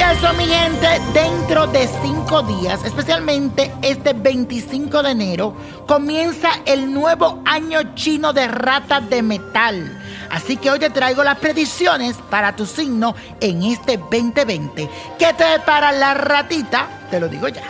eso, mi gente, dentro de cinco días, especialmente este 25 de enero, comienza el nuevo año chino de rata de metal. Así que hoy te traigo las predicciones para tu signo en este 2020. ¿Qué te depara la ratita? Te lo digo ya.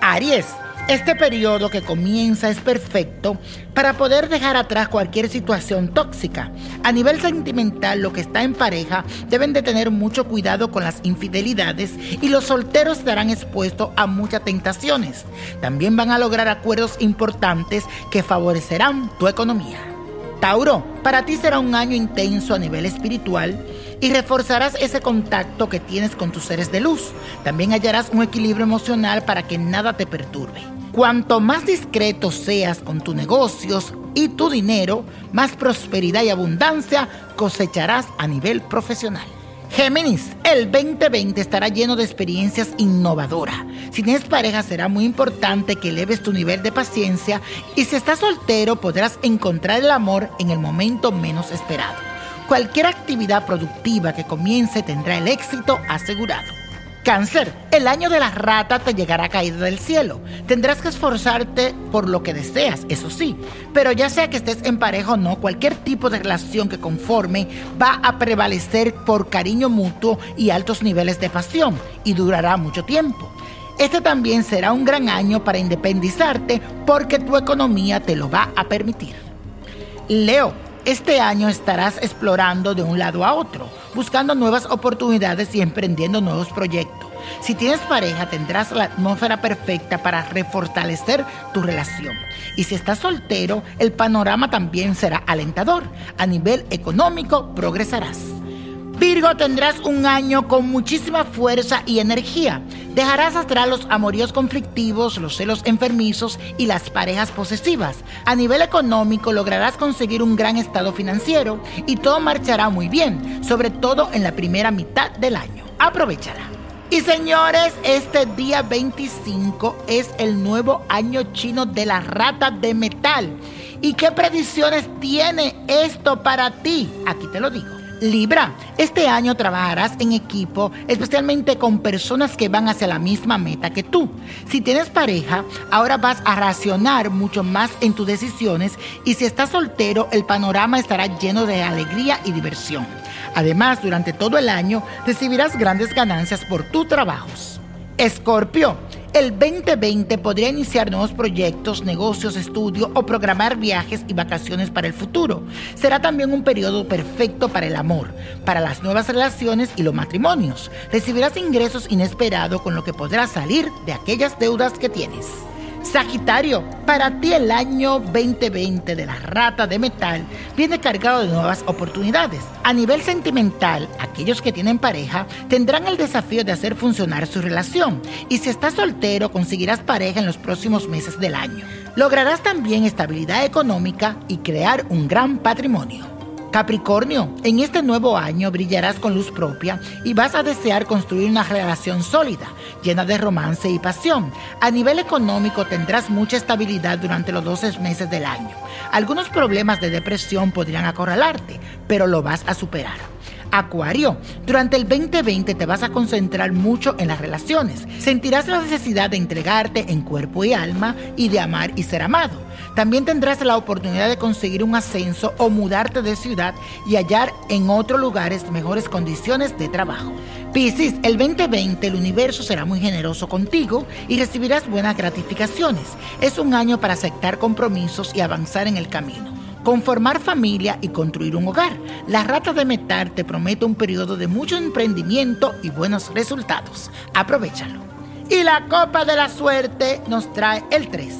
Aries. Este periodo que comienza es perfecto para poder dejar atrás cualquier situación tóxica. A nivel sentimental, lo que está en pareja deben de tener mucho cuidado con las infidelidades y los solteros estarán expuestos a muchas tentaciones. También van a lograr acuerdos importantes que favorecerán tu economía. Tauro, para ti será un año intenso a nivel espiritual y reforzarás ese contacto que tienes con tus seres de luz. También hallarás un equilibrio emocional para que nada te perturbe. Cuanto más discreto seas con tus negocios y tu dinero, más prosperidad y abundancia cosecharás a nivel profesional. Géminis, el 2020 estará lleno de experiencias innovadoras. Si tienes pareja será muy importante que eleves tu nivel de paciencia y si estás soltero podrás encontrar el amor en el momento menos esperado. Cualquier actividad productiva que comience tendrá el éxito asegurado. Cáncer, el año de la rata te llegará caída del cielo. Tendrás que esforzarte por lo que deseas, eso sí. Pero ya sea que estés en pareja o no, cualquier tipo de relación que conforme va a prevalecer por cariño mutuo y altos niveles de pasión y durará mucho tiempo. Este también será un gran año para independizarte porque tu economía te lo va a permitir. Leo, este año estarás explorando de un lado a otro, buscando nuevas oportunidades y emprendiendo nuevos proyectos. Si tienes pareja, tendrás la atmósfera perfecta para refortalecer tu relación. Y si estás soltero, el panorama también será alentador. A nivel económico, progresarás. Virgo, tendrás un año con muchísima fuerza y energía. Dejarás atrás los amoríos conflictivos, los celos enfermizos y las parejas posesivas. A nivel económico lograrás conseguir un gran estado financiero y todo marchará muy bien, sobre todo en la primera mitad del año. Aprovechala. Y señores, este día 25 es el nuevo año chino de la rata de metal. ¿Y qué predicciones tiene esto para ti? Aquí te lo digo. Libra, este año trabajarás en equipo, especialmente con personas que van hacia la misma meta que tú. Si tienes pareja, ahora vas a racionar mucho más en tus decisiones y si estás soltero, el panorama estará lleno de alegría y diversión. Además, durante todo el año recibirás grandes ganancias por tus trabajos. Escorpio, el 2020 podría iniciar nuevos proyectos, negocios, estudio o programar viajes y vacaciones para el futuro. Será también un periodo perfecto para el amor, para las nuevas relaciones y los matrimonios. Recibirás ingresos inesperados con lo que podrás salir de aquellas deudas que tienes. Sagitario, para ti el año 2020 de la rata de metal viene cargado de nuevas oportunidades. A nivel sentimental, aquellos que tienen pareja tendrán el desafío de hacer funcionar su relación y si estás soltero conseguirás pareja en los próximos meses del año. Lograrás también estabilidad económica y crear un gran patrimonio. Capricornio, en este nuevo año brillarás con luz propia y vas a desear construir una relación sólida, llena de romance y pasión. A nivel económico tendrás mucha estabilidad durante los 12 meses del año. Algunos problemas de depresión podrían acorralarte, pero lo vas a superar. Acuario, durante el 2020 te vas a concentrar mucho en las relaciones. Sentirás la necesidad de entregarte en cuerpo y alma y de amar y ser amado. También tendrás la oportunidad de conseguir un ascenso o mudarte de ciudad y hallar en otros lugares mejores condiciones de trabajo. Piscis, el 2020 el universo será muy generoso contigo y recibirás buenas gratificaciones. Es un año para aceptar compromisos y avanzar en el camino conformar familia y construir un hogar. La rata de metal te promete un periodo de mucho emprendimiento y buenos resultados. Aprovechalo. Y la copa de la suerte nos trae el 3,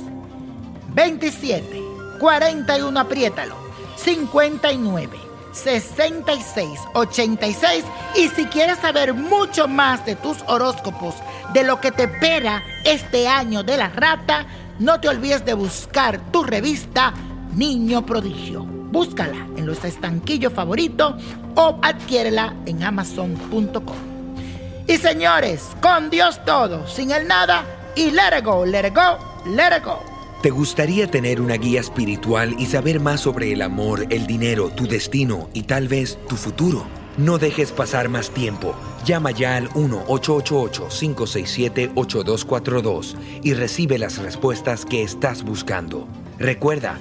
27, 41, apriétalo, 59. 66 86 y si quieres saber mucho más de tus horóscopos, de lo que te espera este año de la rata, no te olvides de buscar tu revista Niño Prodigio. Búscala en los estanquillos favoritos o adquiérela en amazon.com. Y señores, con Dios todo, sin el nada y let it go, let go, let it go. ¿Te gustaría tener una guía espiritual y saber más sobre el amor, el dinero, tu destino y tal vez tu futuro? No dejes pasar más tiempo. Llama ya al 1-888-567-8242 y recibe las respuestas que estás buscando. Recuerda,